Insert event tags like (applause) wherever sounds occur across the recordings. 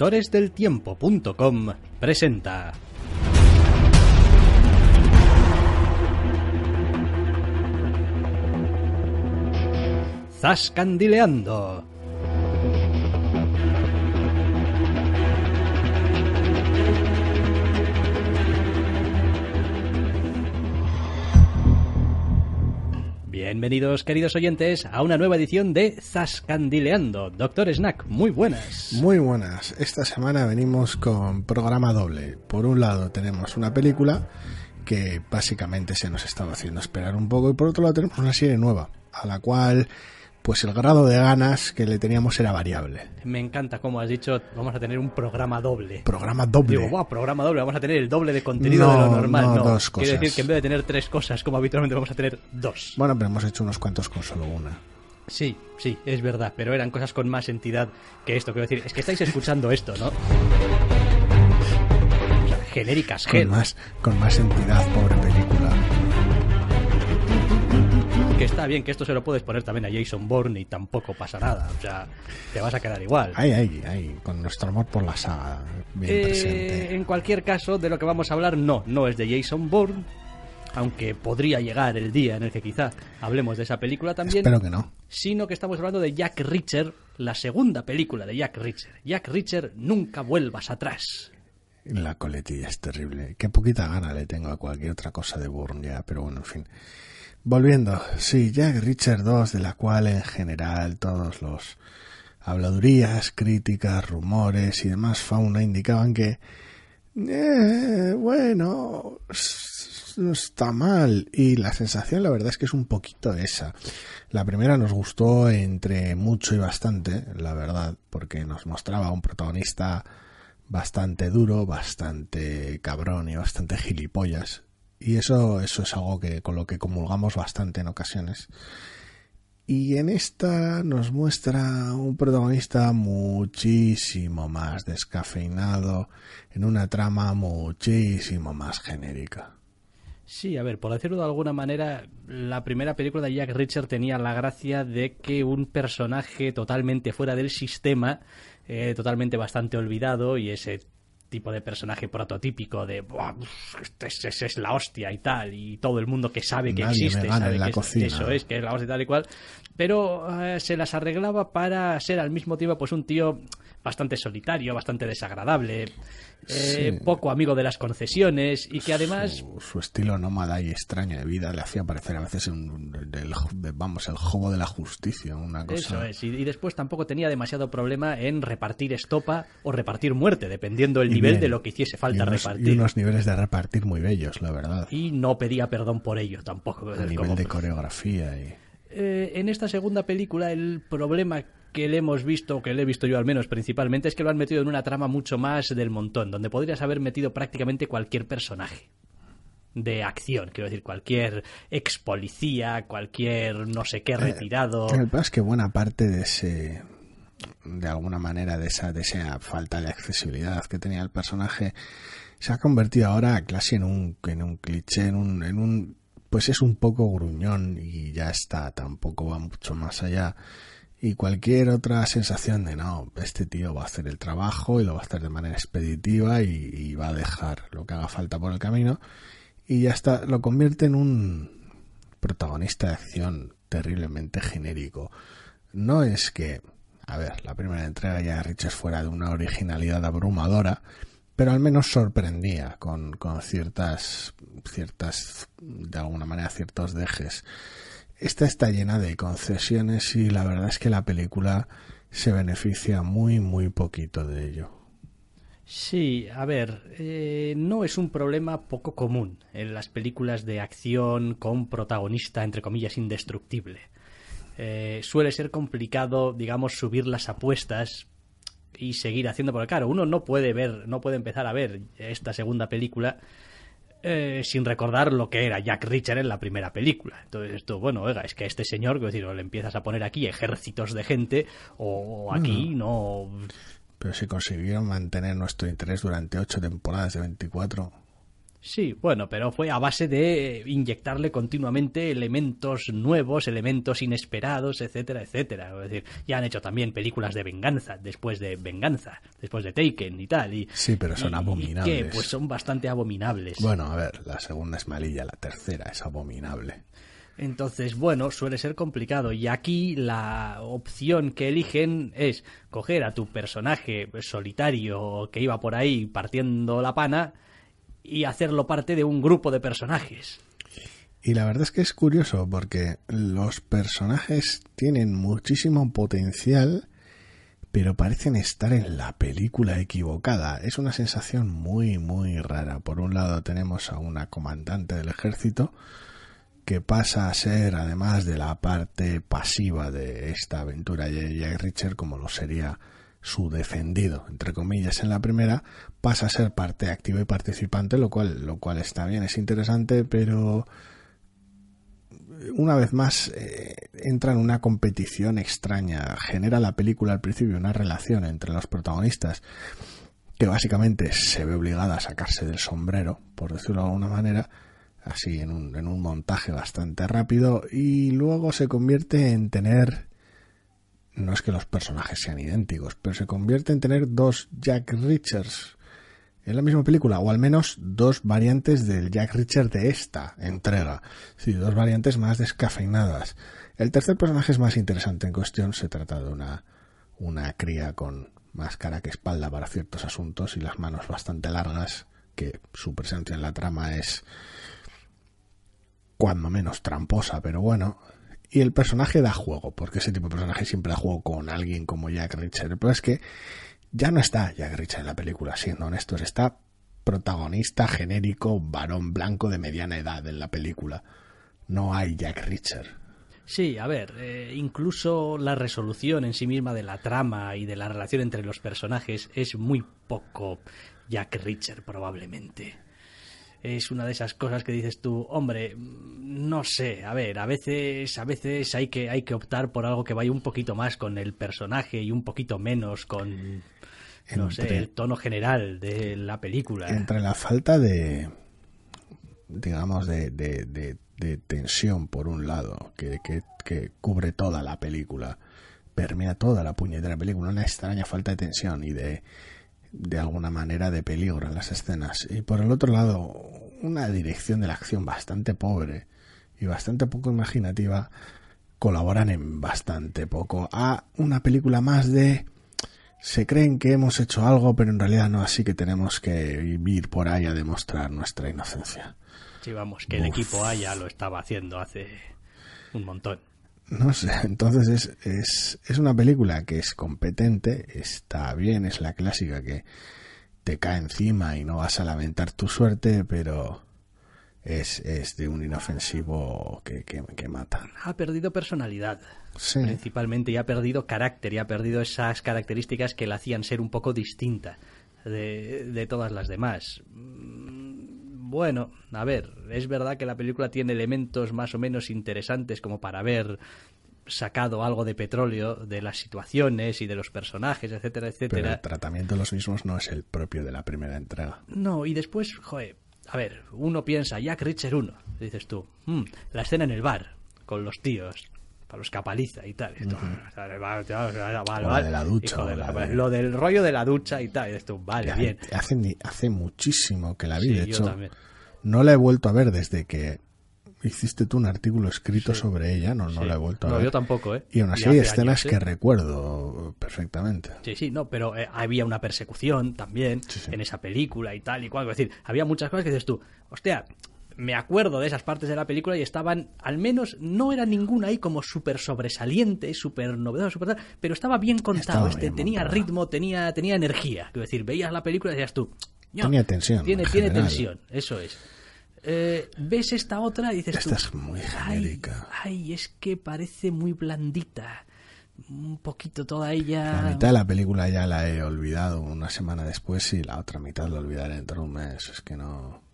Doctoresdeltiempo.com presenta. Zascandileando. Bienvenidos, queridos oyentes, a una nueva edición de Zascandileando. Doctor Snack, muy buenas. Muy buenas. Esta semana venimos con programa doble. Por un lado tenemos una película que básicamente se nos estaba haciendo esperar un poco y por otro lado tenemos una serie nueva a la cual pues el grado de ganas que le teníamos era variable. Me encanta como has dicho, vamos a tener un programa doble. Programa doble. Digo, wow, programa doble, vamos a tener el doble de contenido de lo No, normal. no, No, dos Quiere cosas. decir que en vez de tener tres cosas como habitualmente vamos a tener dos. Bueno, pero hemos hecho unos cuantos con solo una. Sí, sí, es verdad, pero eran cosas con más entidad que esto. Quiero decir, es que estáis escuchando esto, ¿no? O sea, genéricas, Con más, con más entidad, pobre película. Que está bien, que esto se lo puedes poner también a Jason Bourne y tampoco pasa nada. O sea, te vas a quedar igual. Ahí, ahí, ahí, con nuestro amor por la saga bien Eh, presente. en cualquier caso, de lo que vamos a hablar, no, no es de Jason Bourne, aunque podría llegar el día en el que quizá hablemos de esa película también, Espero que no. sino que estamos hablando de Jack Reacher, la segunda película de Jack Reacher. Jack Reacher, nunca vuelvas atrás. La coletilla es terrible. Qué poquita gana le tengo a cualquier otra cosa de Bourne ya, pero bueno, en fin. Volviendo, sí, Jack Richard 2, de la cual en general todos los habladurías, críticas, rumores y demás fauna indicaban que, eh, bueno, no está mal. Y la sensación, la verdad es que es un poquito esa. La primera nos gustó entre mucho y bastante, la verdad, porque nos mostraba un protagonista bastante duro, bastante cabrón y bastante gilipollas. Y eso, eso es algo que, con lo que comulgamos bastante en ocasiones. Y en esta nos muestra un protagonista muchísimo más descafeinado, en una trama muchísimo más genérica. Sí, a ver, por decirlo de alguna manera, la primera película de Jack Reacher tenía la gracia de que un personaje totalmente fuera del sistema, eh, totalmente bastante olvidado, y ese tipo de personaje prototípico de "Buah, este es, es- es la hostia y tal, y todo el mundo que sabe que Nadie existe, sabe que es- eso es, que es la hostia y tal y cual, pero eh, se las arreglaba para ser al mismo tiempo pues un tío bastante solitario, bastante desagradable, eh, Sí. poco amigo de las concesiones, y que además su, su estilo nómada y extraño de vida le hacía parecer a veces un, el, vamos, el juego de la justicia, una cosa. Eso es, y, y después tampoco tenía demasiado problema en repartir estopa o repartir muerte, dependiendo el Y nivel bien. de lo que hiciese falta y unos, repartir. Y unos niveles de repartir muy bellos, la verdad. Y no pedía perdón por ello tampoco. a nivel como- de coreografía y... Eh, en esta segunda película el problema que le hemos visto, o que le he visto yo al menos principalmente, es que lo han metido en una trama mucho más del montón, donde podrías haber metido prácticamente cualquier personaje de acción, quiero decir, cualquier ex policía, cualquier no sé qué retirado. El problema es que buena parte de ese de alguna manera de esa de esa falta de accesibilidad que tenía el personaje se ha convertido ahora casi en un en un cliché en un en un pues es un poco gruñón y ya está tampoco va mucho más allá y cualquier otra sensación de no este tío va a hacer el trabajo y lo va a hacer de manera expeditiva y, va a dejar lo que haga falta por el camino y ya está lo convierte en un protagonista de acción terriblemente genérico. No es que, a ver, la primera entrega ya Richards fuera de una originalidad abrumadora, pero al menos sorprendía con, con ciertas, ciertas, de alguna manera, ciertos dejes. Esta está llena de concesiones y la verdad es que la película se beneficia muy, muy poquito de ello. Sí, a ver, eh, no es un problema poco común en las películas de acción con protagonista, entre comillas, indestructible. Eh, suele ser complicado, digamos, subir las apuestas y seguir haciendo, porque claro, uno no puede ver, no puede empezar a ver esta segunda película eh, sin recordar lo que era Jack Reacher en la primera película. Entonces, esto, bueno, oiga, es que a este señor, quiero decir, o le empiezas a poner aquí ejércitos de gente, o aquí no Pero si consiguieron mantener nuestro interés durante ocho temporadas de 24, Sí, bueno, pero fue a base de inyectarle continuamente elementos nuevos, elementos inesperados, etcétera, etcétera. Es decir, ya han hecho también películas de venganza, después de venganza, después de Taken y tal. Y, sí, pero son abominables. ¿qué? Pues son bastante abominables. Bueno, a ver, la segunda es malilla, la tercera es abominable. Entonces, bueno, suele ser complicado. Y aquí la opción que eligen es coger a tu personaje solitario que iba por ahí partiendo la pana y hacerlo parte de un grupo de personajes. Y la verdad es que es curioso porque los personajes tienen muchísimo potencial, pero parecen estar en la película equivocada. Es una sensación muy, muy rara. Por un lado tenemos a una comandante del ejército que pasa a ser, además de la parte pasiva de esta aventura Jack Richard, como lo sería su defendido, entre comillas, en la primera, pasa a ser parte activa y participante, lo cual, lo cual está bien, es interesante, pero una vez más eh, entra en una competición extraña. Genera la película al principio una relación entre los protagonistas que básicamente se ve obligada a sacarse del sombrero, por decirlo de alguna manera, así en un, en un montaje bastante rápido, y luego se convierte en tener no es que los personajes sean idénticos, pero se convierte en tener dos Jack Richards en la misma película, o al menos dos variantes del Jack Richard de esta entrega. Sí, dos variantes más descafeinadas. El tercer personaje es más interesante en cuestión, se trata de una, una cría con más cara que espalda para ciertos asuntos y las manos bastante largas, que su presencia en la trama es cuando menos tramposa, pero bueno, y el personaje da juego, porque ese tipo de personaje siempre da juego con alguien como Jack Richard. Pero es que ya no está Jack Richard en la película, siendo honestos, está protagonista genérico, varón blanco de mediana edad en la película. No hay Jack Richard. Sí, a ver, eh, incluso la resolución en sí misma de la trama y de la relación entre los personajes es muy poco Jack Richard probablemente es una de esas cosas que dices tú, hombre, no sé, a ver, a veces, a veces hay que, hay que optar por algo que vaya un poquito más con el personaje y un poquito menos con, no sé, el tono general de la película. Entre la falta de, digamos, de, de, de, tensión, por un lado, que, que, que cubre toda la película, permea toda la puñetera película, una extraña falta de tensión y de de alguna manera de peligro en las escenas. Y por el otro lado, una dirección de la acción bastante pobre y bastante poco imaginativa colaboran en bastante poco a una película más de se creen que hemos hecho algo, pero en realidad no, así que tenemos que ir por ahí a demostrar nuestra inocencia. Sí, vamos, que el equipo A ya lo estaba haciendo hace un montón. No sé, (laughs) entonces es, es, es una película que es competente, está bien, es la clásica que te cae encima y no vas a lamentar tu suerte, pero es, es de un inofensivo que, que, mata. Ha perdido personalidad, principalmente, y ha perdido carácter, y ha perdido esas características que la hacían ser un poco distinta de, de todas las demás. Mm, bueno, a ver, es verdad que la película tiene elementos más o menos interesantes como para ver sacado algo de petróleo de las situaciones y de los personajes, etcétera, etcétera. Pero el tratamiento de los mismos no es el propio de la primera entrega. No, y después, joder, a ver, uno piensa, Jack Richard 1, dices tú, hmm, la escena en el bar, con los tíos, para los capaliza y tal. Esto, de la ducha. Lo del rollo de la ducha y tal. Esto, vale, bien. Hace, hace muchísimo que la vi, de hecho. No la he vuelto a ver desde que hiciste tú un artículo escrito sobre ella, no, no la he vuelto a no, ver. yo tampoco, ¿eh? Y aún así hay escenas que recuerdo perfectamente. Sí, sí, no, pero eh, había una persecución también en esa película y tal y cual. Es decir, había muchas cosas que dices tú, hostia, me acuerdo de esas partes de la película y estaban, al menos, no era ninguna ahí como súper sobresaliente, súper novedosa, super pero estaba bien contado, este, tenía ritmo, tenía, tenía energía. Es decir, veías la película y decías tú, tenía tensión. Tiene, tiene tensión, eso es. Eh, ves esta otra y dices esta es muy genérica. Ay, es que parece muy blandita. Un poquito toda ella. La mitad de la película ya la he olvidado una semana después y la otra mitad la olvidaré dentro de un mes. Es que no.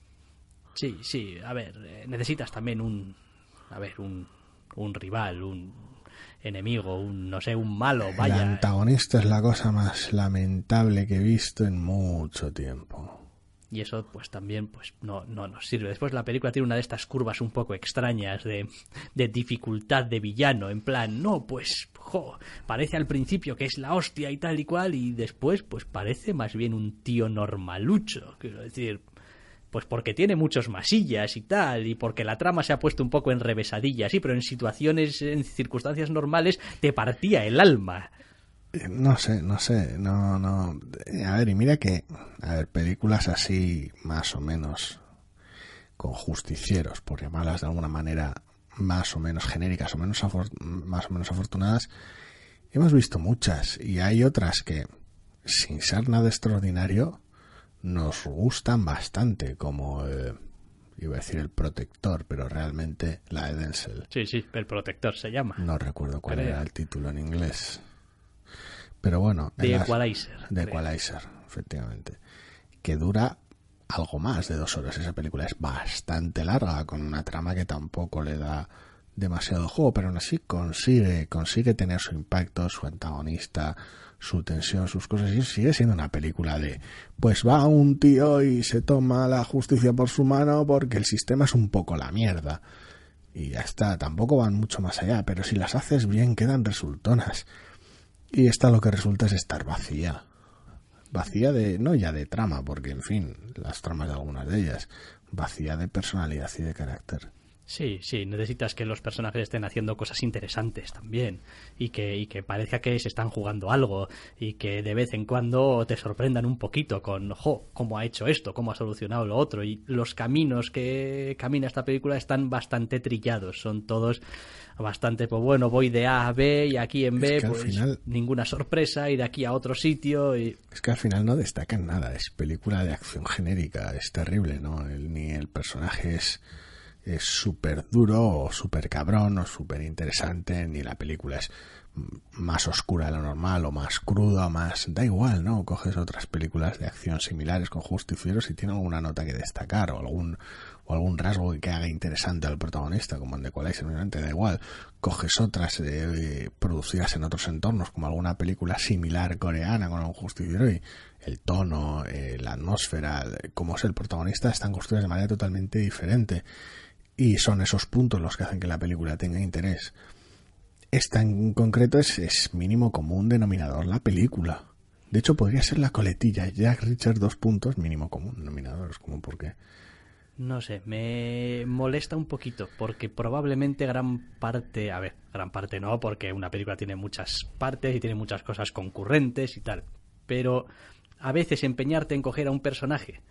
Sí, sí. A ver, eh, necesitas también un. A ver, un, un rival, un enemigo, un, no sé, un malo, vaya. El antagonista es la cosa más lamentable que he visto en mucho tiempo. y eso pues también pues no, no nos sirve. Después la película tiene una de estas curvas un poco extrañas de, de dificultad de villano, en plan, no, pues, jo, parece al principio que es la hostia y tal y cual, y después pues parece más bien un tío normalucho, quiero decir, pues porque tiene muchos masillas y tal, y porque la trama se ha puesto un poco en revesadilla, sí, pero en situaciones, en circunstancias normales, te partía el alma. No sé, no sé, no, no. A ver, y mira que, a ver, películas así, más o menos, con justicieros, por llamarlas de alguna manera, más o menos genéricas o menos más o menos afortunadas, hemos visto muchas, y hay otras que, sin ser nada extraordinario, nos gustan bastante, como, eh, iba a decir el protector, pero realmente la de Denzel. Sí, sí, el protector se llama. No recuerdo cuál era el título en inglés. Pero bueno. The Equalizer. The Equalizer, efectivamente. Que dura algo más de dos horas. Esa película es bastante larga, con una trama que tampoco le da demasiado juego, pero aún así consigue, consigue tener su impacto, su antagonista, su tensión, sus cosas, y sigue siendo una película de, pues va un tío y se toma la justicia por su mano porque el sistema es un poco la mierda. Y ya está, tampoco van mucho más allá, pero si las haces bien quedan resultonas. Y esta lo que resulta es estar vacía. Vacía de, no ya de trama, porque en fin, las tramas de algunas de ellas, vacía de personalidad y de carácter. Sí, sí, necesitas que los personajes estén haciendo cosas interesantes también y que, y que parezca que se están jugando algo y que de vez en cuando te sorprendan un poquito con, jo, cómo ha hecho esto, cómo ha solucionado lo otro y los caminos que camina esta película están bastante trillados, son todos bastante, pues bueno, voy de A a B y aquí en B, pues ninguna sorpresa y de aquí a otro sitio. Y... Es que al final no destacan nada, es película de acción genérica, es terrible, ¿no? ni el personaje es es súper duro o súper cabrón o súper interesante, ni la película es más oscura de lo normal o más cruda o más... Da igual, ¿no? Coges otras películas de acción similares con justicieros y tiene alguna nota que destacar o algún o algún rasgo que haga interesante al protagonista, como en The Equalizer, da igual. Coges otras eh, producidas en otros entornos, como alguna película similar coreana con algún justiciero y el tono, eh, la atmósfera, cómo es el protagonista, están construidas de manera totalmente diferente. Y son esos puntos los que hacen que la película tenga interés. Esta en concreto es, mínimo común denominador la película. De hecho, podría ser la coletilla. Jack Richard, dos puntos, mínimo común denominador. Es como porque. No sé, me molesta un poquito porque probablemente gran parte, a ver, gran parte no, porque una película tiene muchas partes y tiene muchas cosas concurrentes y tal, pero a veces empeñarte en coger a un personaje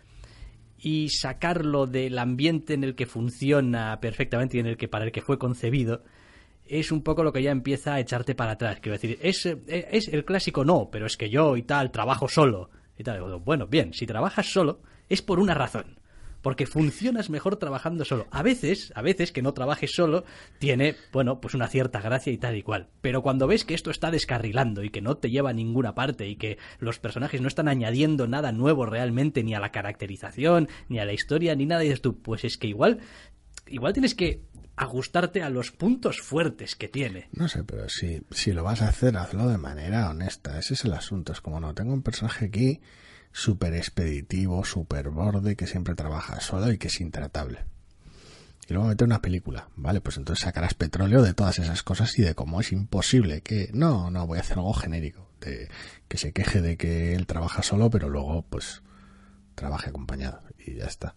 y sacarlo del ambiente en el que funciona perfectamente y en el que para el que fue concebido es un poco lo que ya empieza a echarte para atrás. Quiero decir, es, es el clásico no, pero es que yo y tal trabajo solo y tal. Bueno, bien, si trabajas solo es por una razón porque funcionas mejor trabajando solo. A veces, a veces que no trabajes solo, tiene, bueno, pues una cierta gracia y tal y cual. Pero cuando ves que esto está descarrilando y que no te lleva a ninguna parte y que los personajes no están añadiendo nada nuevo realmente, ni a la caracterización, ni a la historia, ni nada, y dices tú, pues es que igual, igual tienes que ajustarte a los puntos fuertes que tiene. No sé, pero si, si lo vas a hacer, hazlo de manera honesta. Ese es el asunto. Es como, no, tengo un personaje aquí súper expeditivo, súper borde, que siempre trabaja solo y que es intratable. Y luego meter una película, ¿vale? Pues entonces sacarás petróleo de todas esas cosas y de cómo es imposible que... No, no, voy a hacer algo genérico. De, que se queje de que él trabaja solo, pero luego, pues, trabaje acompañado. Y ya está.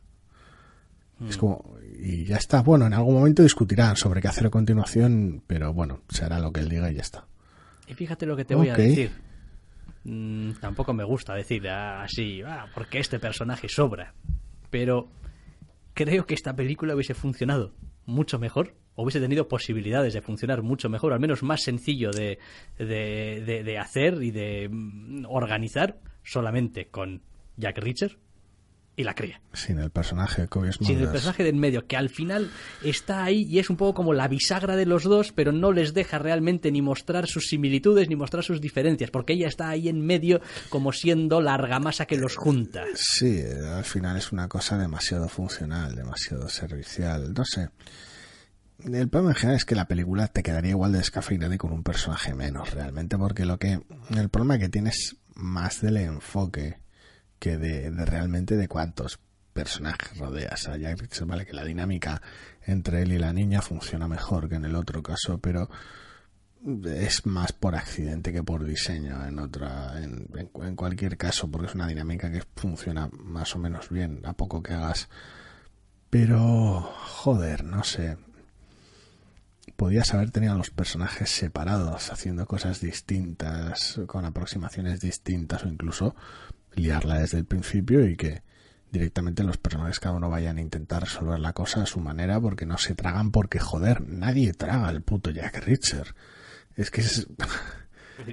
Es hmm. como... Y ya está. Bueno, en algún momento discutirán sobre qué hacer a continuación, pero bueno, se hará lo que él diga y ya está. Y fíjate lo que te voy a decir Mm, tampoco me gusta decir así, ah, porque este personaje sobra. Pero creo que esta película hubiese funcionado mucho mejor, hubiese tenido posibilidades de funcionar mucho mejor, al menos más sencillo de, de, de hacer y de mm, organizar solamente con Jack Reacher y la cría. Sin el personaje de Sin el personaje de en medio, que al final está ahí y es un poco como la bisagra de los dos, pero no les deja realmente ni mostrar sus similitudes ni mostrar sus diferencias, porque ella está ahí en medio como siendo la argamasa que los junta. Sí, al final es una cosa demasiado funcional, demasiado servicial, no sé. El problema en general es que la película te quedaría igual de descafeinada y con un personaje menos, realmente, porque lo que el problema que tienes más del enfoque que de, de realmente de cuántos personajes rodeas. A Jack Richard, vale que la dinámica entre él y la niña funciona mejor que en el otro caso, pero es más por accidente que por diseño en otra en, en, cualquier caso porque es una dinámica que funciona más o menos bien a poco que hagas. Pero joder no sé. Podías haber tenido a los personajes separados haciendo cosas distintas con aproximaciones distintas o incluso liarla desde el principio y que directamente los personajes cada uno vayan a intentar resolver la cosa a su manera porque no se tragan porque joder nadie traga el puto Jack Richard es que es...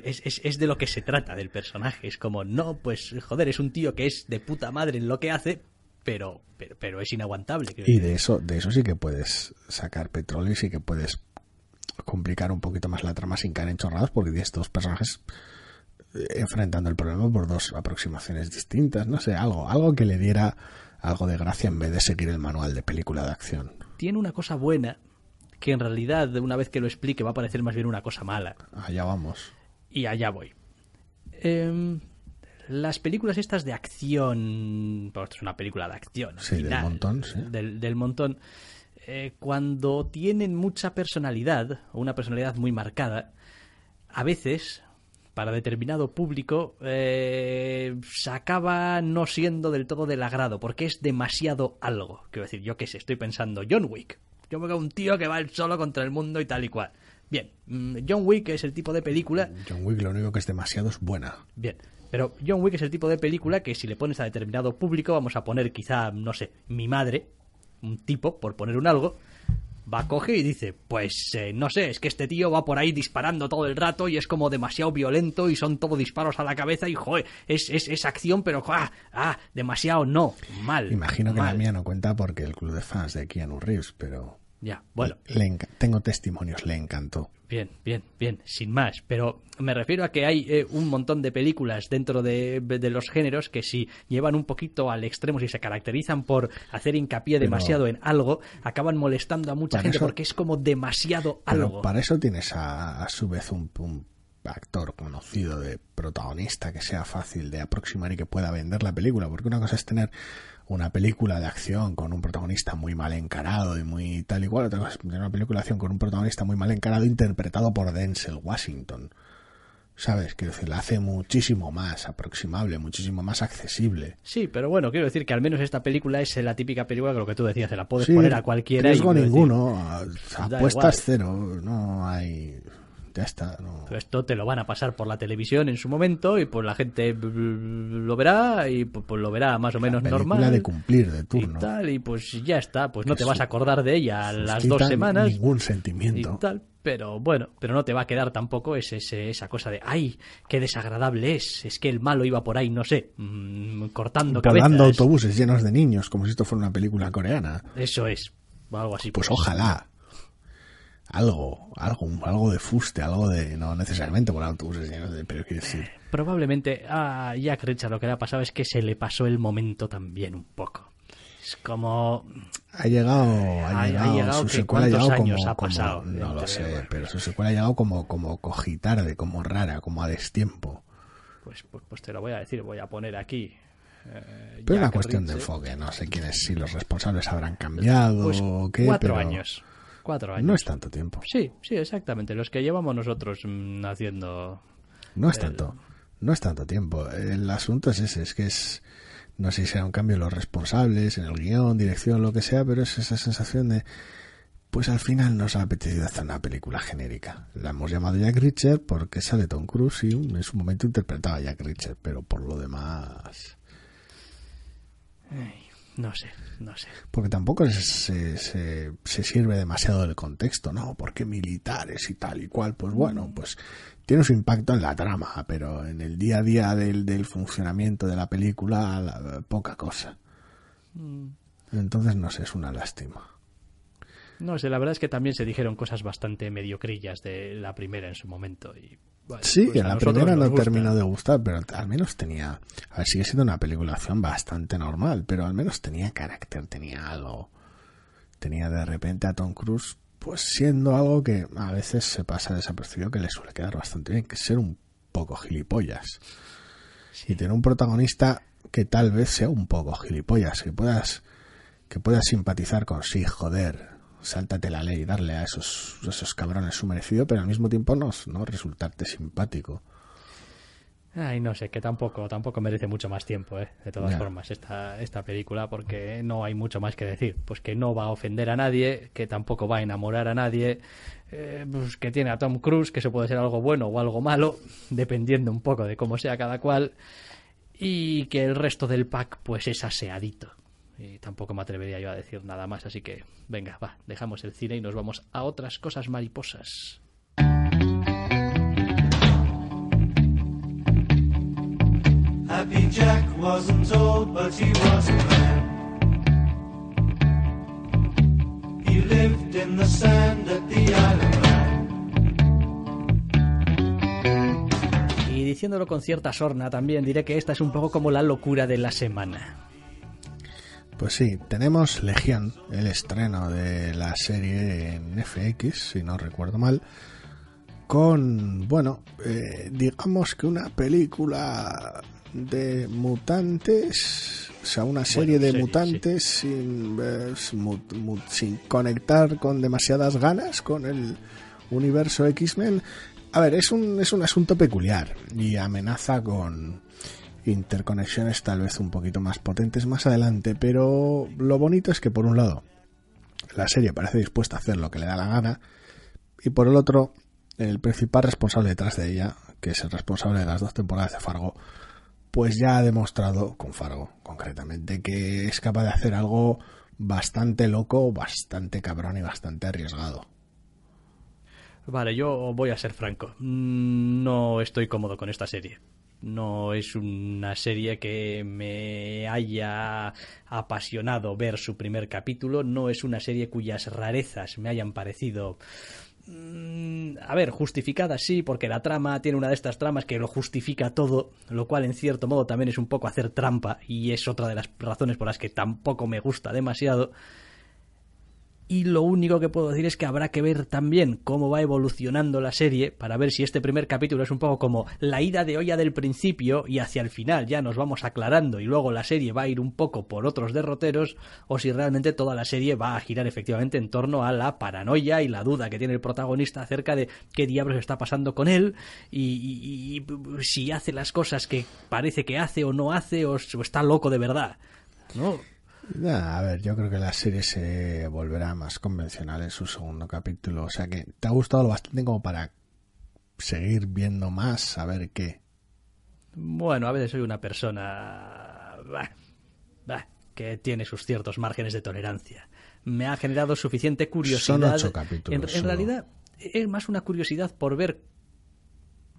Es, es... es, de lo que se trata del personaje. Es como, no, pues joder, es un tío que es de puta madre en lo que hace, pero, pero, pero es inaguantable. Creo. Y de eso, de eso sí que puedes sacar petróleo y sí que puedes complicar un poquito más la trama sin caer en chorradas, porque tienes dos personajes enfrentando el problema por dos aproximaciones distintas. No sé, algo, algo que le diera algo de gracia en vez de seguir el manual de película de acción. Tiene una cosa buena que en realidad, una vez que lo explique, va a parecer más bien una cosa mala. Allá vamos. Y allá voy. Eh, las películas estas de acción, pues esto es una película de acción. Sí, final, del montón, sí. Del, del montón. Eh, cuando tienen mucha personalidad, o una personalidad muy marcada, a veces, para determinado público, eh, se acaba no siendo del todo del agrado, porque es demasiado algo. Quiero decir, yo qué sé, estoy pensando, John Wick, yo me veo un tío que va él solo contra el mundo y tal y cual. Bien, John Wick es el tipo de película. John Wick lo único que es demasiado es buena. Bien, pero John Wick es el tipo de película que si le pones a determinado público, vamos a poner quizá, no sé, mi madre, un tipo, por poner un algo, va a coger y dice, pues eh, no sé, es que este tío va por ahí disparando todo el rato y es como demasiado violento y son todo disparos a la cabeza y joder, es, es, es acción, pero ah, ah, demasiado no, mal. Imagino que la mía no cuenta porque el club de fans de Keanu Reeves, pero... Ya, bueno. Le tengo testimonios, le encantó. Bien, bien, bien, sin más. Pero me refiero a que hay eh, un montón de películas dentro de, de, los géneros que si llevan un poquito al extremo, si se caracterizan por hacer hincapié Pero- demasiado en algo, acaban molestando a mucha gente eso- porque es como demasiado Pero algo. para eso tienes a, a su vez un, un actor conocido de protagonista que sea fácil de aproximar y que pueda vender la película, porque una cosa es tener una película de acción con un protagonista muy mal encarado y muy tal y cual, otra cosa es una película de acción con un protagonista muy mal encarado interpretado por Denzel Washington. ¿Sabes? Quiero decir, la hace muchísimo más aproximable, muchísimo más accesible. Sí, pero bueno, quiero decir que al menos esta película es la típica película que lo que tú decías, se la puedes Sí, poner a cualquiera. y riesgo decir, ninguno, apuestas cero, no hay... Ya está, no... Pero esto te lo van a pasar por la televisión en su momento y pues la gente lo verá y pues, pues lo verá más o menos película normal. de cumplir de y turno. tal, y pues ya está, pues no Que te vas a acordar de ella a las dos semanas ningún y sentimiento. tal, pero bueno, pero no te va a quedar tampoco ese, ese- esa cosa de, ay, qué desagradable es, es que el malo iba por ahí, no sé, mm, cortando cabezas. autobuses llenos de niños, como si esto fuera una película coreana. Eso es, o algo así. Pues ojalá. Algo, algo, algo de fuste, algo de. No necesariamente volar autobuses llenos de. Pero quiero decir. Probablemente a Jack Richard lo que le ha pasado es que se le pasó el momento también un poco. Es como... Ha llegado. Ha, Ha- ha llegado, llegado su que secuela ha ¿cuántos llegado años como. ha como- pasado no lo sé, pero su secuela ha llegado como, como cogitarde, como rara, como a destiempo. Pues, pues, pues te lo voy a decir, voy a poner aquí. eh, Pero es una cuestión de Richard. enfoque, no sé quiénes, si los responsables habrán cambiado Pues o qué. cuatro pero años. Cuatro años. No es tanto tiempo. Sí, sí, exactamente. Los que llevamos nosotros mm, haciendo. No es El- tanto, no es tanto tiempo. El asunto es ese, es que es, no sé si será un cambio en los responsables, en el guion, dirección, lo que sea, pero es esa sensación de, pues al final nos ha apetecido hacer una película genérica. La hemos llamado Jack Richard porque sale Tom Cruise y en su momento interpretaba a Jack Richard, pero por lo demás, Ay, no sé, no sé. porque tampoco se, se, sirve demasiado del contexto, ¿no? Porque militares y tal y cual, pues bueno, pues tiene su impacto en la trama, pero en el día a día del, del funcionamiento de la película, la- poca cosa. Entonces, no sé, es una lástima. No sé, la verdad es que también se dijeron cosas bastante mediocrillas de la primera en su momento. Y, Sí, pues que la primera no terminó de gustar, pero al menos tenía... A ver, sigue siendo una acción bastante normal, pero al menos tenía carácter, tenía algo. Tenía de repente a Tom Cruise, pues siendo algo que a veces se pasa desapercibido, que le suele quedar bastante bien, que ser un poco gilipollas. Y tener un protagonista que tal vez sea un poco gilipollas, que puedas que puedas simpatizar con sí, joder, sáltate la ley, darle a esos, esos cabrones su merecido, pero al mismo tiempo no, no resultarte simpático. Ay, no sé, que tampoco, tampoco merece mucho más tiempo, ¿eh? de todas formas, esta, esta película, porque no hay mucho más que decir. Pues que no va a ofender a nadie, que tampoco va a enamorar a nadie, eh, pues que tiene a Tom Cruise, que eso puede ser algo bueno o algo malo, dependiendo un poco de cómo sea cada cual, y que el resto del pack, pues es aseadito. Y tampoco me atrevería yo a decir nada más, así que venga, va, dejamos el cine y nos vamos a otras cosas mariposas. Happy Jack wasn't old, but he was a man. He lived in the sand at the island. Y diciéndolo con cierta sorna también diré que esta es un poco como la locura de la semana. Pues sí, tenemos Legión, el estreno de la serie en FX, si no recuerdo mal, con, bueno, eh, digamos que una película de mutantes, o sea, una serie de mutantes sin, eh, sin conectar con demasiadas ganas con el universo X-Men. A ver, es un, es un asunto peculiar y amenaza con interconexiones tal vez un poquito más potentes más adelante, pero lo bonito es que por un lado la serie parece dispuesta a hacer lo que le da la gana y por el otro el principal responsable detrás de ella, que es el responsable de las dos temporadas de Fargo, pues ya ha demostrado con Fargo concretamente que es capaz de hacer algo bastante loco, bastante cabrón y bastante arriesgado. Vale, yo voy a ser franco. Mm, no estoy cómodo con esta serie. No es una serie que me haya apasionado ver su primer capítulo, no es una serie cuyas rarezas me hayan parecido mm, a ver, justificada sí, porque la trama tiene una de estas tramas que lo justifica todo, lo cual en cierto modo también es un poco hacer trampa y es otra de las razones por las que tampoco me gusta demasiado y lo único que puedo decir es que habrá que ver también cómo va evolucionando la serie para ver si este primer capítulo es un poco como la ida de olla del principio y hacia el final ya nos vamos aclarando y luego la serie va a ir un poco por otros derroteros o si realmente toda la serie va a girar efectivamente en torno a la paranoia y la duda que tiene el protagonista acerca de qué diablos está pasando con él y, si hace las cosas que parece que hace o no hace o, o está loco de verdad. ¿no? A ver, yo creo que la serie se volverá más convencional en su segundo capítulo. O sea que te ha gustado lo bastante como para seguir viendo más, a ver qué. Bueno, a veces soy una persona que tiene sus ciertos márgenes de tolerancia. Me ha generado suficiente curiosidad. Son ocho capítulos. En, realidad es más una curiosidad por ver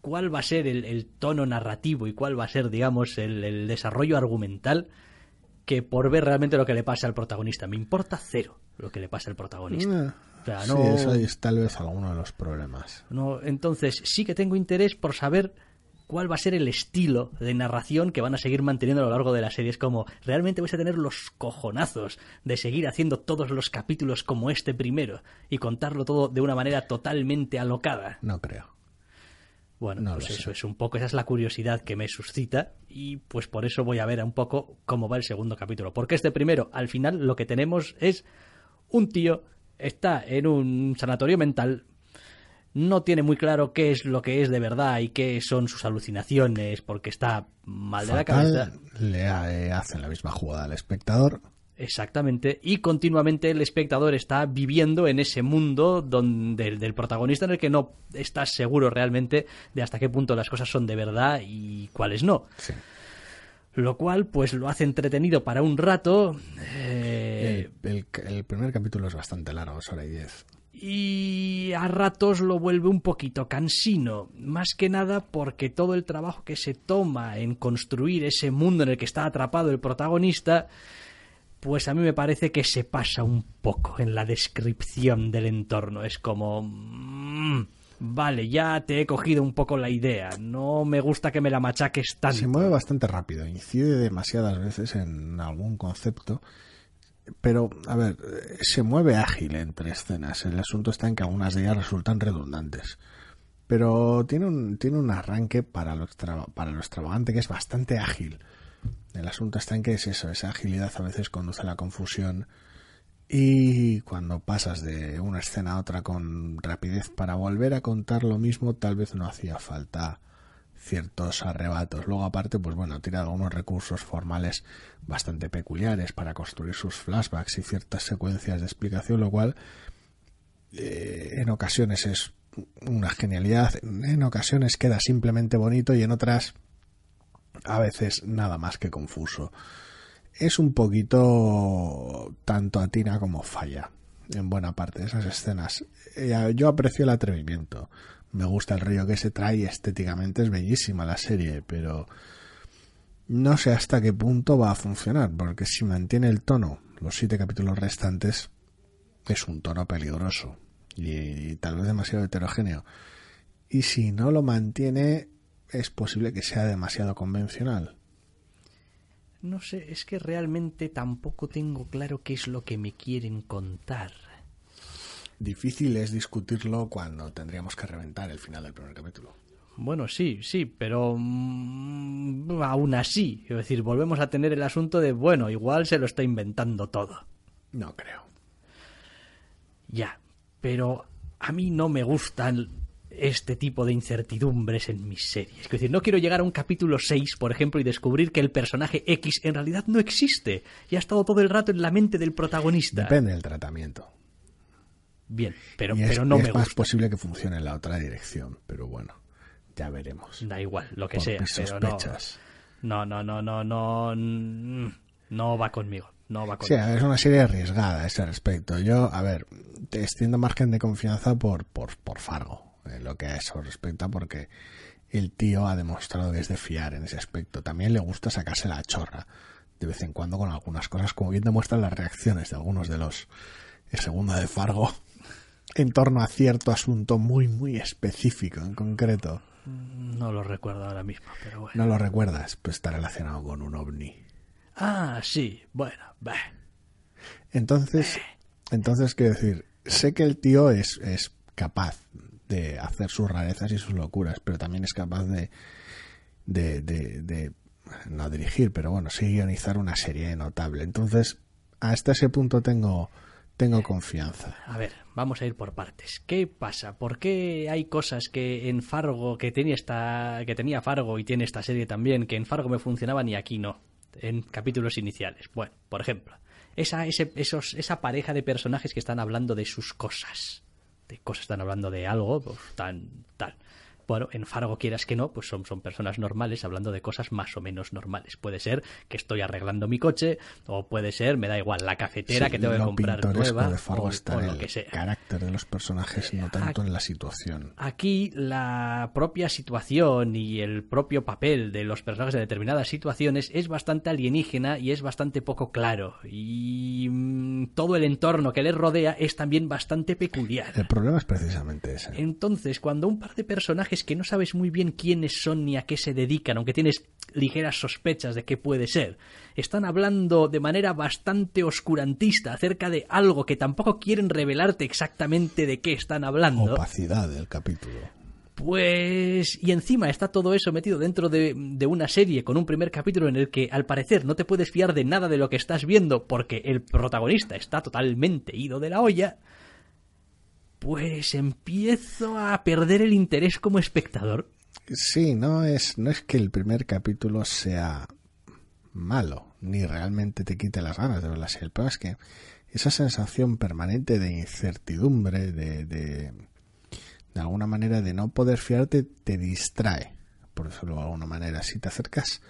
cuál va a ser el, tono narrativo y cuál va a ser, digamos, el desarrollo argumental que por ver realmente lo que le pasa al protagonista. Me importa cero lo que le pasa al protagonista. Eh, sí, eso es tal vez alguno de los problemas. No, entonces sí que tengo interés por saber cuál va a ser el estilo de narración que van a seguir manteniendo a lo largo de la serie. Es como, ¿realmente vais a tener los cojonazos de seguir haciendo todos los capítulos como este primero y contarlo todo de una manera totalmente alocada? No creo. Bueno, pues eso es un poco, esa es la curiosidad que me suscita y pues por eso voy a ver un poco cómo va el segundo capítulo. Porque este primero, al final lo que tenemos es un tío, está en un sanatorio mental, no tiene muy claro qué es lo que es de verdad y qué son sus alucinaciones porque está mal de la cabeza. Le eh, hacen la misma jugada al espectador Exactamente, y continuamente el espectador está viviendo en ese mundo donde, del protagonista en el que no estás seguro realmente de hasta qué punto las cosas son de verdad y cuáles no. Lo cual, pues lo hace entretenido para un rato. Eh, el, primer capítulo es bastante largo, es hora y diez. Y a ratos lo vuelve un poquito cansino, más que nada porque todo el trabajo que se toma en construir ese mundo en el que está atrapado el protagonista pues a mí me parece que se pasa un poco en la descripción del entorno. Es como... Mm, vale, ya te he cogido un poco la idea. No me gusta que me la machaques tanto. Se mueve bastante rápido, incide demasiadas veces en algún concepto. Pero, a ver, se mueve ágil entre escenas. El asunto está en que algunas de ellas resultan redundantes. Pero tiene un, tiene un arranque para lo, para lo extravagante que es bastante ágil El asunto está en que es eso, esa agilidad a veces conduce a la confusión y cuando pasas de una escena a otra con rapidez para volver a contar lo mismo, tal vez no hacía falta ciertos arrebatos. Luego, aparte, pues bueno, tira algunos recursos formales bastante peculiares para construir sus flashbacks y ciertas secuencias de explicación, lo cual eh, en ocasiones es una genialidad, en ocasiones queda simplemente bonito y en otras a veces nada más que confuso. Es un poquito tanto atina como falla en buena parte de esas escenas. Eh, yo aprecio el atrevimiento me gusta el río que se trae estéticamente es bellísima la serie, pero no sé hasta qué punto va a funcionar, porque si mantiene el tono, los siete capítulos restantes, es un tono peligroso y, tal vez demasiado heterogéneo. Y si no lo mantiene, es posible que sea demasiado convencional. No sé, es que realmente tampoco tengo claro qué es lo que me quieren contar. Difícil es discutirlo cuando tendríamos que reventar el final del primer capítulo. Bueno, sí, sí, pero mm, aún así, es decir, volvemos a tener el asunto de, bueno, igual se lo está inventando todo. No creo. Ya, pero a mí no me gustan este tipo de incertidumbres en mis series. Es decir, no quiero llegar a un capítulo 6, por ejemplo, y descubrir que el personaje X en realidad no existe y ha estado todo el rato en la mente del protagonista. Depende del tratamiento bien, pero, pero no es me más posible que funcione en la otra dirección, pero bueno, ya veremos. Da igual, lo que sea, pero no, no, no, no, no, no, va conmigo. No va. Sí, es una serie arriesgada a ese respecto. Yo, a ver, te extiendo margen de confianza por, por, por Fargo, en lo que a eso respecta, porque el tío ha demostrado que es de fiar en ese aspecto. También le gusta sacarse la chorra de vez en cuando con algunas cosas, como bien demuestran las reacciones de algunos de los el segunda de Fargo (laughs) en torno a cierto asunto muy, muy específico en concreto. No lo recuerdo ahora mismo, pero bueno. ¿No lo recuerdas? Pues está relacionado con un ovni. Ah, sí, bueno, bah. Entonces, entonces quiero decir, sé que el tío es, es capaz de hacer sus rarezas y sus locuras, pero también es capaz de, de, de, de no dirigir, pero bueno, sí guionizar una serie notable. Entonces, hasta ese punto tengo, tengo confianza. A ver, vamos a ir por partes. ¿Qué pasa? ¿Por qué hay cosas que en Fargo, que tenía, esta, que tenía Fargo y tiene esta serie también, que en Fargo me funcionaban y aquí no? En capítulos iniciales. Bueno, por ejemplo, esa, ese, esos, esa pareja de personajes que están hablando de sus cosas. De cosas, están hablando de algo, pues tal bueno, en Fargo quieras que no, pues son, son personas normales hablando de cosas más o menos normales. Puede ser que estoy arreglando mi coche, o puede ser, me da igual, la cafetera que tengo que comprar nueva, de Fargo está en el carácter de los personajes, no tanto en la situación. Aquí la propia situación y el propio papel de los personajes de determinadas situaciones es bastante alienígena y es bastante poco claro. Y mm, todo el entorno que les rodea es también bastante peculiar. El problema es precisamente ese. Entonces, cuando un par de personajes que no sabes muy bien quiénes son ni a qué se dedican, aunque tienes ligeras sospechas de qué puede ser. Están hablando de manera bastante oscurantista acerca de algo que tampoco quieren revelarte exactamente de qué están hablando. Opacidad del capítulo. Pues... Y encima está todo eso metido dentro de, de, una serie con un primer capítulo en el que al parecer no te puedes fiar de nada de lo que estás viendo porque el protagonista está totalmente ido de la olla pues empiezo a perder el interés como espectador. Sí, no es, no es que el primer capítulo sea malo, ni realmente te quite las ganas de ver la serie. El problema es que esa sensación permanente de incertidumbre, de, de, de alguna manera de no poder fiarte, te distrae, por decirlo de alguna manera. Si te acercas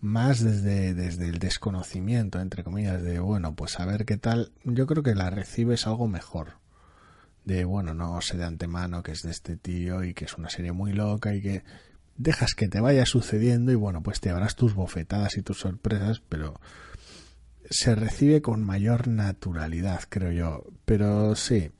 más desde, desde el desconocimiento, entre comillas, de bueno, pues a ver qué tal, yo creo que la recibes algo mejor de, bueno, no sé de antemano que es de este tío y que es una serie muy loca y que dejas que te vaya sucediendo y bueno, pues te habrás tus bofetadas y tus sorpresas, pero se recibe con mayor naturalidad, creo yo. Pero sí,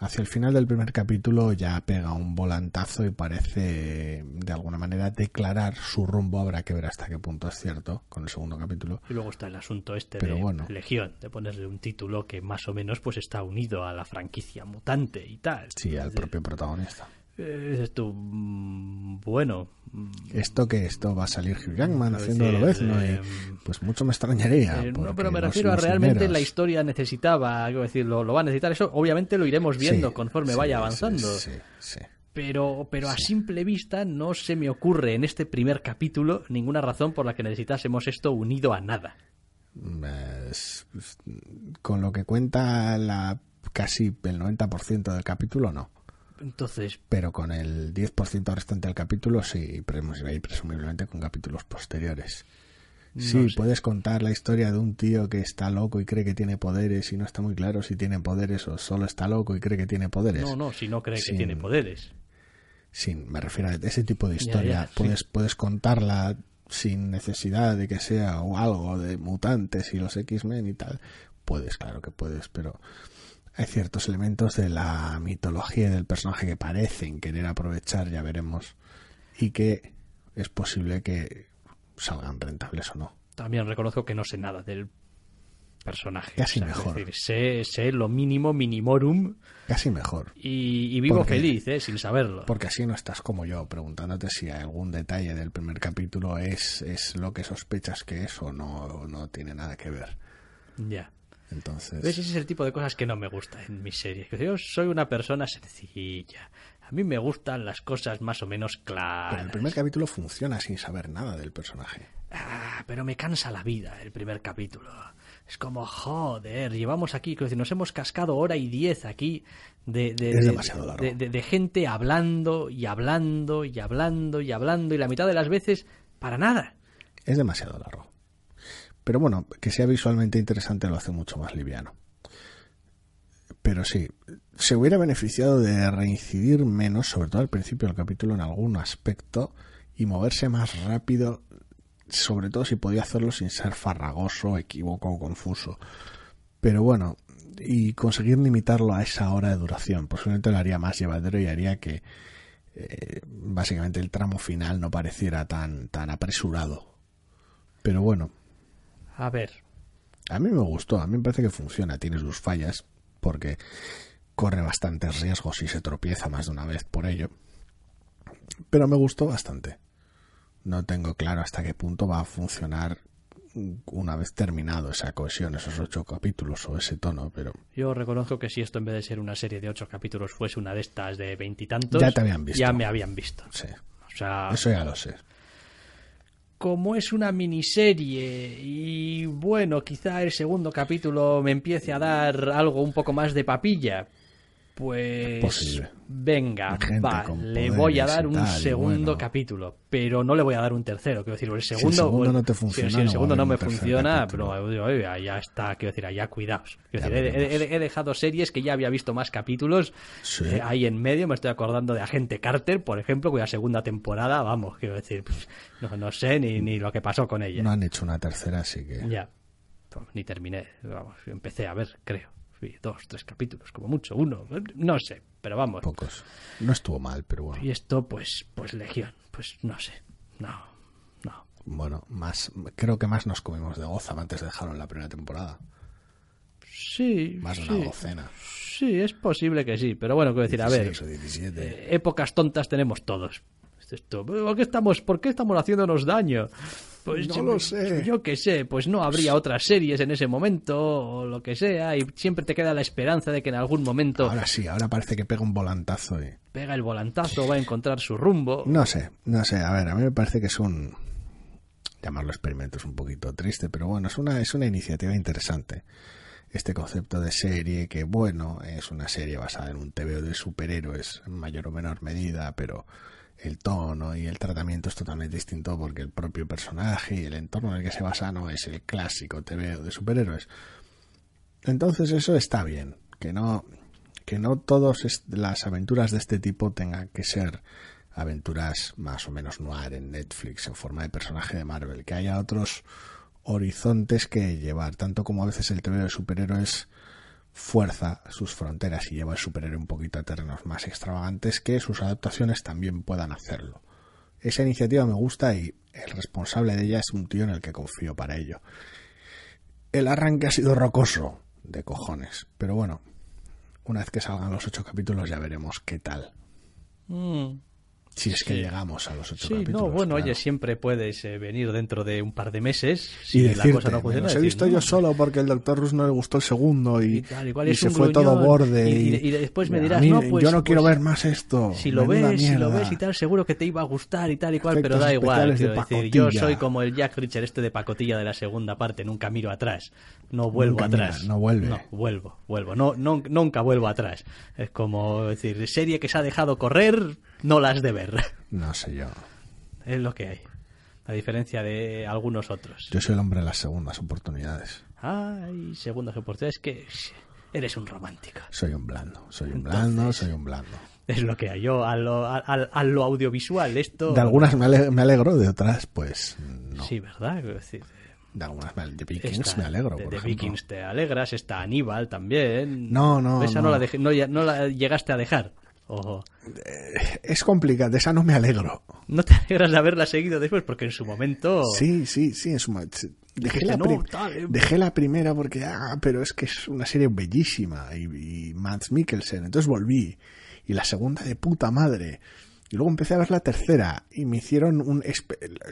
hacia el final del primer capítulo ya pega un volantazo y parece de alguna manera declarar su rumbo. Habrá que ver hasta qué punto es cierto con el segundo capítulo. Y luego está el asunto este de Legión, de ponerle un título que más o menos pues está unido a la franquicia mutante y tal. Sí, al propio protagonista. Eh, dices tú, mm, bueno. mm, Esto que esto va a salir Hugh Jackman haciendo lo decir, ¿no? Y, eh, pues mucho me extrañaría. eh, no, pero me refiero a realmente primeros- la historia necesitaba, quiero decir, lo, lo va a necesitar. Eso obviamente lo iremos viendo Sí, conforme sí, vaya avanzando. Sí, sí. Pero, pero a simple vista no se me ocurre en este primer capítulo ninguna razón por la que necesitásemos esto unido a nada. Es- es- con lo que cuenta la casi el 90% del capítulo, no. Entonces, Pero con el 10% restante del capítulo, sí, presumiblemente con capítulos posteriores. Sí, sé. puedes contar la historia de un tío que está loco y cree que tiene poderes y no está muy claro si tiene poderes o solo está loco y cree que tiene poderes. no, no, si no cree que tiene poderes. Sin, me refiero a ese tipo de historia. ya, puedes, puedes contarla sin necesidad de que sea o algo de mutantes y los X-Men y tal. Puedes, claro que puedes, pero hay ciertos elementos de la mitología y del personaje que parecen querer aprovechar, ya veremos, y que es posible que salgan rentables o no. También reconozco que no sé nada del personaje. Casi es mejor. decir, sé, sé lo mínimo minimorum Casi mejor. y, y vivo Porque- feliz, ¿eh? sin saberlo. Porque así no estás como yo, preguntándote si algún detalle del primer capítulo es, es lo que sospechas que es o no, o no tiene nada que ver. Ya. Entonces, ¿Ves? Ese es el tipo de cosas que no me gusta en mis series. Yo soy una persona sencilla. A mí me gustan las cosas más o menos claras. pero el primer capítulo funciona sin saber nada del personaje. Ah, pero me cansa la vida el primer capítulo. Es como, joder, llevamos aquí, nos hemos cascado hora y diez aquí de gente hablando y hablando y hablando y hablando y la mitad de las veces para nada. Es demasiado largo. Pero bueno, que sea visualmente interesante lo hace mucho más liviano. Pero sí, se hubiera beneficiado de reincidir menos, sobre todo al principio del capítulo, en algún aspecto y moverse más rápido, sobre todo si podía hacerlo sin ser farragoso, equívoco o confuso. Pero bueno, y conseguir limitarlo a esa hora de duración, posiblemente lo haría más llevadero y haría que eh, básicamente el tramo final no pareciera tan, tan apresurado. Pero bueno, A ver, a mí me gustó, a mí me parece que funciona, tiene sus fallas, porque corre bastantes riesgos y se tropieza más de una vez por ello. Pero me gustó bastante. No tengo claro hasta qué punto va a funcionar una vez terminado esa cohesión, esos ocho capítulos o ese tono, pero yo reconozco que si esto en vez de ser una serie de ocho capítulos fuese una de estas de veintitantos, Ya te habían visto. Ya me habían visto. sí, O sea, eso ya lo sé. Como es una miniserie. Y bueno, quizá el segundo capítulo me empiece a dar algo un poco más de papilla, pues Posible. venga, Gente va, le voy a dar un tal, segundo bueno. capítulo, pero no le voy a dar un tercero, quiero decir, el el segundo, segundo bueno, no te si- funciona, si, el no segundo no me funciona, capítulo. pero ya está, quiero decir, allá cuidaos. Quiero Ya decir, he, veremos. he- he dejado series que ya había visto más capítulos Sí. eh, ahí en medio, me estoy acordando de Agente Carter, por ejemplo, cuya segunda temporada, vamos, quiero decir, pues, no, no sé ni, ni lo que pasó con ella. No han hecho una tercera, así que Ya. Pues ni terminé. Vamos, empecé a ver, creo. Dos, tres capítulos, como mucho, uno. No sé, pero vamos. pocos. No estuvo mal, pero bueno. Y esto, pues, pues Legión. Pues no sé. No, no. Bueno, más creo que más nos comimos de Gotham antes de dejarlo en la primera temporada. Sí. Más de sí. una docena. Sí, es posible que sí. Pero bueno, quiero decir, a ver. 16 o 17. eh, épocas tontas tenemos todos. Esto, ¿por, qué estamos, ¿Por qué estamos haciéndonos daño? Pues No yo- lo sé. Yo qué sé, pues no habría otras series en ese momento o lo que sea y siempre te queda la esperanza de que en algún momento Ahora sí, ahora parece que pega un volantazo y... pega el volantazo, va a encontrar su rumbo. No sé, no sé. A ver, a mí me parece que es un... Llamarlo experimento es un poquito triste, pero bueno, es una, es una iniciativa interesante. Este concepto de serie que, bueno, es una serie basada en un TVO de superhéroes en mayor o menor medida, pero el tono y el tratamiento es totalmente distinto porque el propio personaje y el entorno en el que se basa no es el clásico TVO de superhéroes. Entonces eso está bien, que no que no todas las aventuras de este tipo tengan que ser aventuras más o menos noir en Netflix en forma de personaje de Marvel, que haya otros horizontes que llevar, tanto como a veces el TV de superhéroes fuerza sus fronteras y lleva al superhéroe un poquito a terrenos más extravagantes, que sus adaptaciones también puedan hacerlo. Esa iniciativa me gusta y el responsable de ella es un tío en el que confío para ello. El arranque ha sido rocoso, de cojones, pero bueno, una vez que salgan los ocho capítulos ya veremos qué tal. Mm. Si es que Sí. llegamos a los ocho Sí, capítulos. no, bueno, claro. oye, siempre puedes eh, venir dentro de un par de meses y si la decirte, cosa no "Me funciona. los he visto "No, yo solo porque el Doctor Rus no le gustó el segundo y, y tal, igual y es se fue todo borde. y- Y, y- y después me dirás, mí, no, pues- yo no quiero pues, ver más esto. si lo ves, si lo mierda". ves y tal, seguro que te iba a gustar y tal y cual, Efectos pero da igual. de decir, yo soy como el Jack Reacher este de pacotilla de la segunda parte, nunca miro atrás, no vuelvo Nunca atrás. mira, no vuelve. No, vuelvo, vuelvo, no, no, nunca vuelvo atrás. Es como decir, serie que se ha dejado correr, no la has de ver. No sé yo. Es lo que hay. A diferencia de algunos otros. Yo soy el hombre de las segundas oportunidades. Ay, segundas oportunidades que eres un romántico. Soy un blando, soy un Entonces- blando, soy un blando. Es lo que hay. Yo a lo, a, a- a lo audiovisual esto... De algunas me, ale- me alegro, de otras, pues no. Sí, ¿verdad? Decir, De algunas me, de Vikings esta- me alegro, de, por de ejemplo. Vikings te alegras, está Aníbal también. No, no, Esa no. la, dejé- no, ya- no la llegaste a dejar. Ojo. Es complicado, de esa no me alegro. No te (laughs) alegras de haberla seguido después porque en su momento... Sí, sí, sí, en su mo- Dejé la, "No, tal, eh". dejé la primera porque, ah, pero es que es una serie bellísima y, y Mads Mikkelsen, entonces volví. Y la segunda de puta madre. Y luego empecé a ver la tercera y me hicieron un...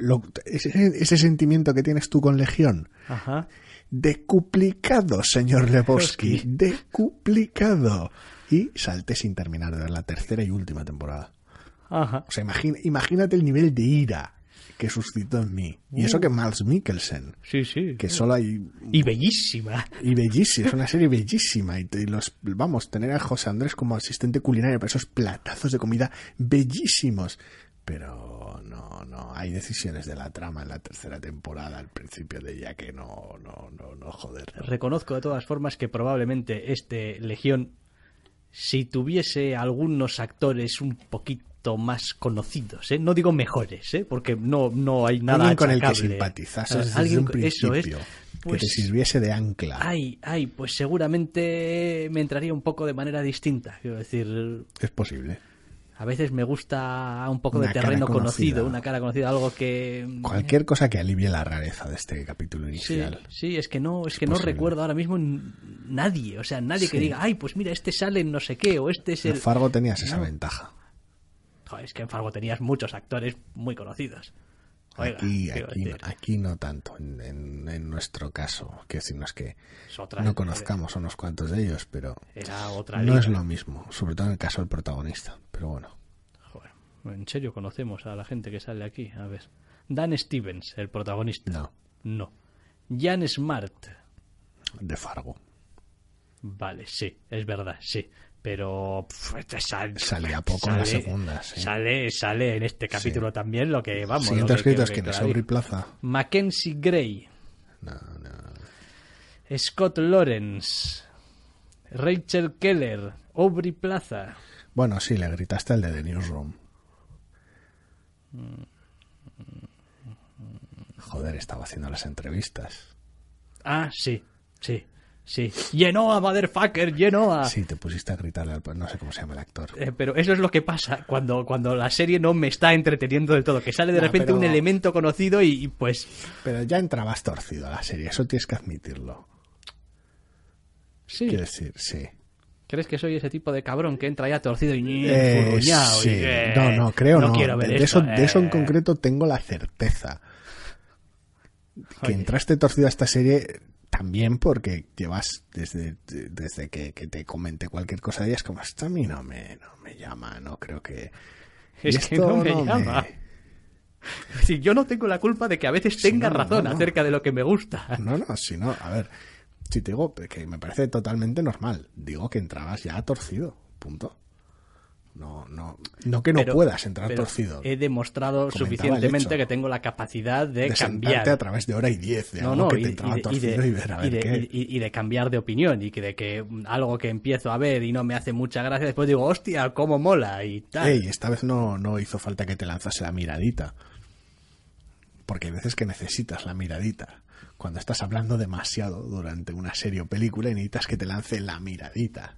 lo- ese, ese sentimiento que tienes tú con Legión. Ajá. Decuplicado, señor. Lebowski. (laughs) Decuplicado. Y salté sin terminar de ver la tercera y última temporada. Ajá. O sea, imagina- imagínate el nivel de ira que suscitó en mí. Y eso que Miles Mikkelsen, Sí, sí. que solo hay... Y bellísima. Y bellísima, es una serie bellísima. Y, los, vamos, tener a José Andrés como asistente culinario para esos platazos de comida bellísimos. Pero no, no, hay decisiones de la trama en la tercera temporada, al principio de ella, que no, no, no, no, joder. no. Reconozco de todas formas que probablemente este Legión, si tuviese algunos actores un poquito más conocidos, ¿eh? no digo mejores, ¿eh? porque no, no hay nada Alguien con el que simpatizases Ah, desde alguien un eso es, principio, que pues, te sirviese de ancla. Ay, ay, pues seguramente me entraría un poco de manera distinta. Quiero decir, Es posible. A veces me gusta un poco Una de terreno conocido, una cara conocida, algo que... Cualquier cosa que alivie la rareza de este capítulo inicial. sí, es que no, es que no posible. recuerdo ahora mismo nadie, o sea, nadie que diga, ay, pues mira, este sale en no sé qué, o este es En el... Fargo tenías esa No. ventaja. Joder, es que en Fargo tenías muchos actores muy conocidos. Oiga, aquí, aquí, no, aquí no tanto, en, en- en nuestro caso. Que si no es que es otra- no conozcamos a unos cuantos de ellos, pero Era otra no liga. es lo mismo, sobre todo en el caso del protagonista. Pero bueno, Joder, en serio conocemos a la gente que sale aquí. A ver. Dan Stevens, el protagonista. no, No. Jan Smart. de Fargo. Vale, sí, es verdad, sí. Pero pf, este sal- Salía poco en la segunda, sí. Sale, sale en este capítulo también lo que vamos. Siguiente que- escrito que- es que. Aubrey Plaza. Mackenzie Gray, No, no. Scott Lawrence, Rachel Keller, Aubrey Plaza. Bueno, sí, le gritaste al de The Newsroom. Joder, estaba haciendo las entrevistas. Ah, sí, sí, sí. Genoa, motherfucker, Genoa. Sí, te pusiste a gritarle al... No sé cómo se llama el actor. Eh, pero eso es lo que pasa cuando, cuando la serie no me está entreteniendo del todo, que sale de No, repente pero- un elemento conocido y, y, pues Pero ya entrabas torcido a la serie, eso tienes que admitirlo. sí. Quiero decir, sí. ¿Crees que soy ese tipo de cabrón que entra ya torcido y Eh, furruñado y sí. que, No, no, creo no. quiero ver de, esto, eso, de eso en eh. concreto tengo la certeza. Que Oye. entraste torcido a esta serie también porque llevas desde, desde que, que te comenté cualquier cosa de ella, es como, esto a mí no me, no me llama, no creo que... Es y que esto no me llama. Decir, yo no tengo la culpa de que a veces Sí, tenga no, razón acerca de lo que me gusta. No, no, si no, a ver, si te digo que me parece totalmente normal, digo que entrabas ya torcido, punto. No, no, no que no Pero- puedas entrar torcido. He demostrado suficientemente que tengo la capacidad de, de cambiar. a través de hora y diez de No, algo no, que y, te y torcido de, y ver a y ver de- qué. y- y de cambiar de opinión y que de que algo que empiezo a ver y no me hace mucha gracia, después digo, hostia, cómo mola y tal. Ey, esta vez no, no hizo falta que te lanzase la miradita. Porque hay veces que necesitas la miradita. Cuando estás hablando demasiado durante una serie o película y necesitas que te lance la miradita.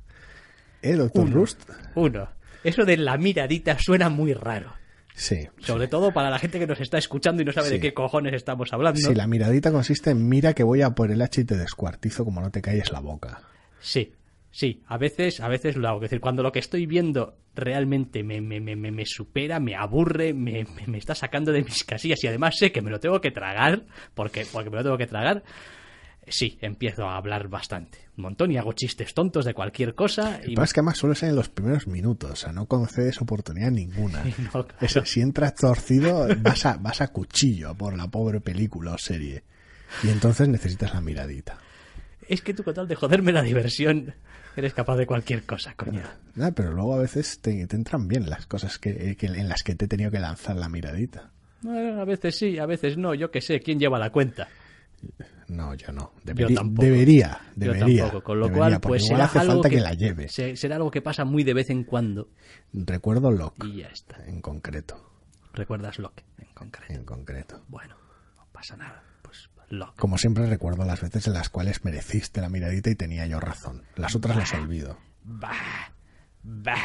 ¿Eh, doctor Uno. Rust? Uno, eso de la miradita suena muy raro. Sí. Sobre todo para la gente que nos está escuchando y no sabe Sí. de qué cojones estamos hablando. Sí, la miradita consiste en mira que voy a por el H y te descuartizo como no te calles la boca. Sí, Sí, a veces, a veces lo hago. Es decir, cuando lo que estoy viendo realmente me, me, me, me supera, me aburre, me, me, está sacando de mis casillas y además sé que me lo tengo que tragar, porque, porque me lo tengo que tragar, sí, empiezo a hablar bastante. Un montón y hago chistes tontos de cualquier cosa. Y es que además suele ser en los primeros minutos, o sea, no concedes oportunidad ninguna. (laughs) si entras torcido, vas a, vas a cuchillo por la pobre película o serie. Y entonces necesitas la miradita. Es que tú con tal de joderme la diversión, eres capaz de cualquier cosa, coño. pero luego a veces te, entran bien las cosas que, en las que te he tenido que lanzar la miradita. a veces sí, a veces no, yo qué sé, ¿quién lleva la cuenta? No, yo no. Debería, debería, debería. Con lo cual, pues será hace algo falta que, la lleve. Será algo que pasa muy de vez en cuando. Recuerdo Locke. Y ya está. En concreto. ¿Recuerdas Locke? En concreto. En concreto. Bueno, no pasa nada. Pues Locke. Como siempre recuerdo las veces en las cuales mereciste la miradita y tenía yo razón. Las otras las olvido. Bah, bah.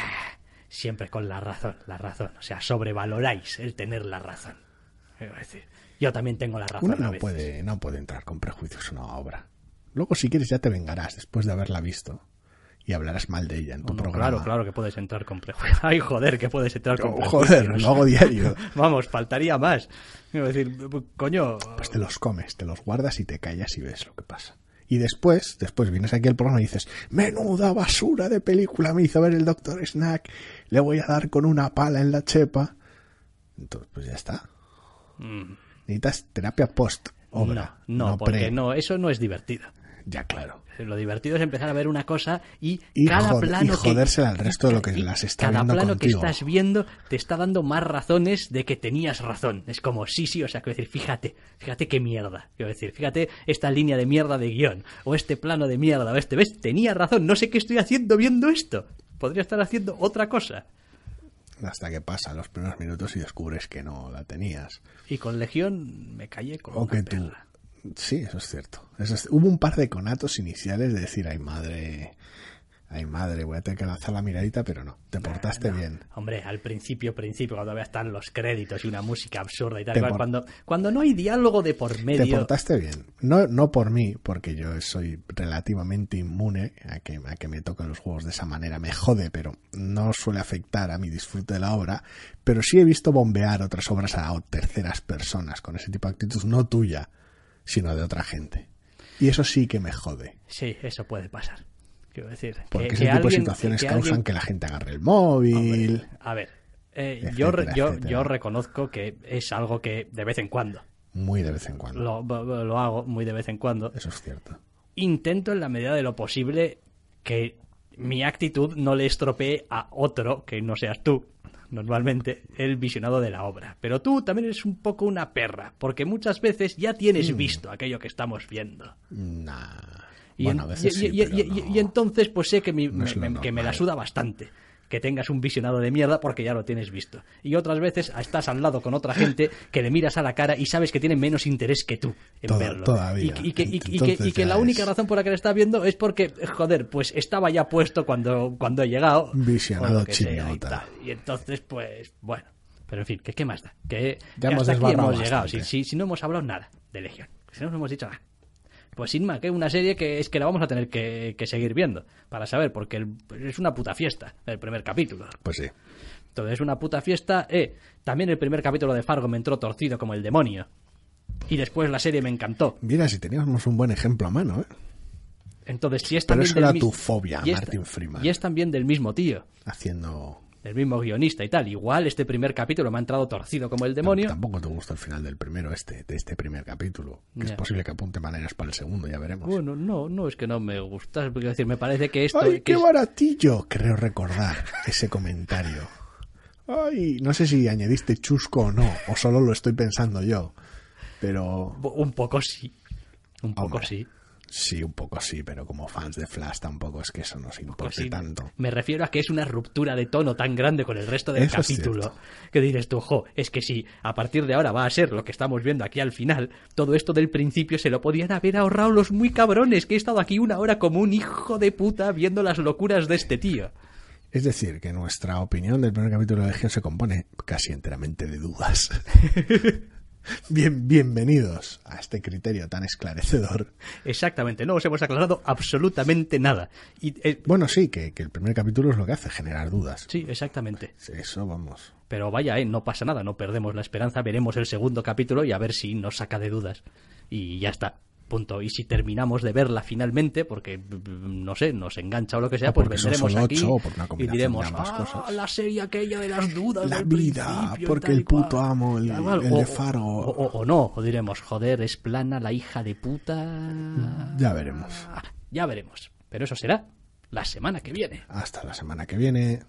Siempre con la razón, la razón. O sea, sobrevaloráis el tener la razón. decir, yo también tengo la razón. Uno no, puede, no puede entrar con prejuicios en una obra. Luego, si quieres, ya te vengarás después de haberla visto y hablarás mal de ella en tu programa. Claro, claro que puedes entrar con prejuicios. (laughs) Ay, joder, que puedes entrar con prejuicios. Joder, lo hago diario. (laughs) Vamos, faltaría más. Quiero decir, coño. Pues te los comes, te los guardas y te callas y ves lo que pasa. Y después, después vienes aquí al programa y dices, menuda basura de película me hizo ver el Doctor Snack, le voy a dar con una pala en la chepa. Entonces, pues ya está. Mm. Necesitas terapia post obra. No, no, porque no, eso no es divertido. Ya, claro. Lo divertido es empezar a ver una cosa y, cada plano y jodérsela al resto de lo que las está cada plano que estás viendo te está dando más razones de que tenías razón. Es como, sí, sí, o sea, quiero decir, fíjate, fíjate qué mierda. Quiero decir, fíjate esta línea de mierda de guion, o este plano de mierda, o este, ¿ves? Tenía razón, no sé qué estoy haciendo viendo esto. Podría estar haciendo otra cosa hasta que pasa los primeros minutos y descubres que no la tenías. Y con Legión me callé con o que tú. Sí, eso es cierto. Hubo un par de conatos iniciales de decir, ay madre, ay madre, voy a tener que lanzar la miradita, pero no, te portaste bien. Hombre, al principio, principio, cuando todavía están los créditos y una música absurda y tal, cuando, cuando no hay diálogo de por medio. Te portaste bien. No, no por mí, porque yo soy relativamente inmune a que, a que me toquen los juegos de esa manera. Me jode, pero no suele afectar a mi disfrute de la obra. Pero sí he visto bombear otras obras a terceras personas con ese tipo de actitud, no tuya, sino de otra gente. Y eso sí que me jode. Sí, eso puede pasar decir, Porque ese tipo de situaciones causan que la gente agarre el móvil. a ver, eh, yo, yo, yo reconozco que es algo que de vez en cuando. Muy de vez en cuando. Lo, lo hago muy de vez en cuando. Eso es cierto. Intento en la medida de lo posible que mi actitud no le estropee a otro que no seas tú, normalmente, el visionado de la obra. Pero tú también eres un poco una perra, porque muchas veces ya tienes mm. visto aquello que estamos viendo. Nah. Y, y, entonces pues sé que, me, que me la suda bastante que tengas un visionado de mierda porque ya lo tienes visto. Y otras veces estás al lado con otra gente que le miras a la cara y sabes que tiene menos interés que tú en verlo. Y, que, la única razón por la que le estás viendo es porque, joder, pues estaba ya puesto cuando, cuando he llegado. Visionado y, entonces, pues, bueno. Pero en fin, ¿qué, qué más da? Que ya hasta aquí hemos llegado. Si, si, no hemos hablado nada de Legión. Si no hemos dicho nada. Pues sin más, que una serie que es que la vamos a tener que, seguir viendo para saber, porque es una puta fiesta el primer capítulo. Pues sí. Entonces es una puta fiesta. Eh, también el primer capítulo de Fargo me entró torcido como el demonio. Y después la serie me encantó. Mira, si teníamos un buen ejemplo a mano, ¿eh? Entonces, si es también. Pero eso era tu fobia, Martin Freeman. Y es también del mismo tío. Haciendo el mismo guionista y tal. Igual este primer capítulo me ha entrado torcido como el demonio. Tampoco te gusta el final del primero, este, de este primer capítulo. es posible que apunte maneras para el segundo, ya veremos. Bueno, no, no es que no me gusta, porque decir, me parece que esto. ¡Ay, qué baratillo! Creo recordar ese comentario. Ay, no sé si añadiste chusco o no, o solo lo estoy pensando yo. Pero. Un poco sí. Un poco sí. Sí, un poco sí, pero como fans de Flash tampoco es que eso nos importe tanto. Me refiero a que es una ruptura de tono tan grande con el resto del capítulo que dices tú, jo, es que si a partir de ahora va a ser lo que estamos viendo aquí al final, todo esto del principio se lo podían haber ahorrado los muy cabrones, que he estado aquí una hora como un hijo de puta viendo las locuras de este tío. Es decir, que nuestra opinión del primer capítulo de Legión se compone casi enteramente de dudas. (laughs) Bien, bienvenidos a este criterio tan esclarecedor. Exactamente, no os hemos aclarado absolutamente nada. Y, eh, Bueno, sí, que, que el primer capítulo es lo que hace, generar dudas. sí, exactamente. Eso, vamos. Pero vaya, eh, no pasa nada, no perdemos la esperanza, veremos el segundo capítulo y a ver si nos saca de dudas. Y ya está. Punto. Y si terminamos de verla finalmente, porque no sé, nos engancha o lo que sea, O pues vendremos aquí y diremos, ah, cosas". la serie aquella de las dudas La del vida, porque el puto cual". amo, el- el o, de Fargo. O no, o diremos, joder, es plana la hija de puta. Ya veremos. Ah, Ya veremos. Pero eso será la semana que viene. Hasta la semana que viene.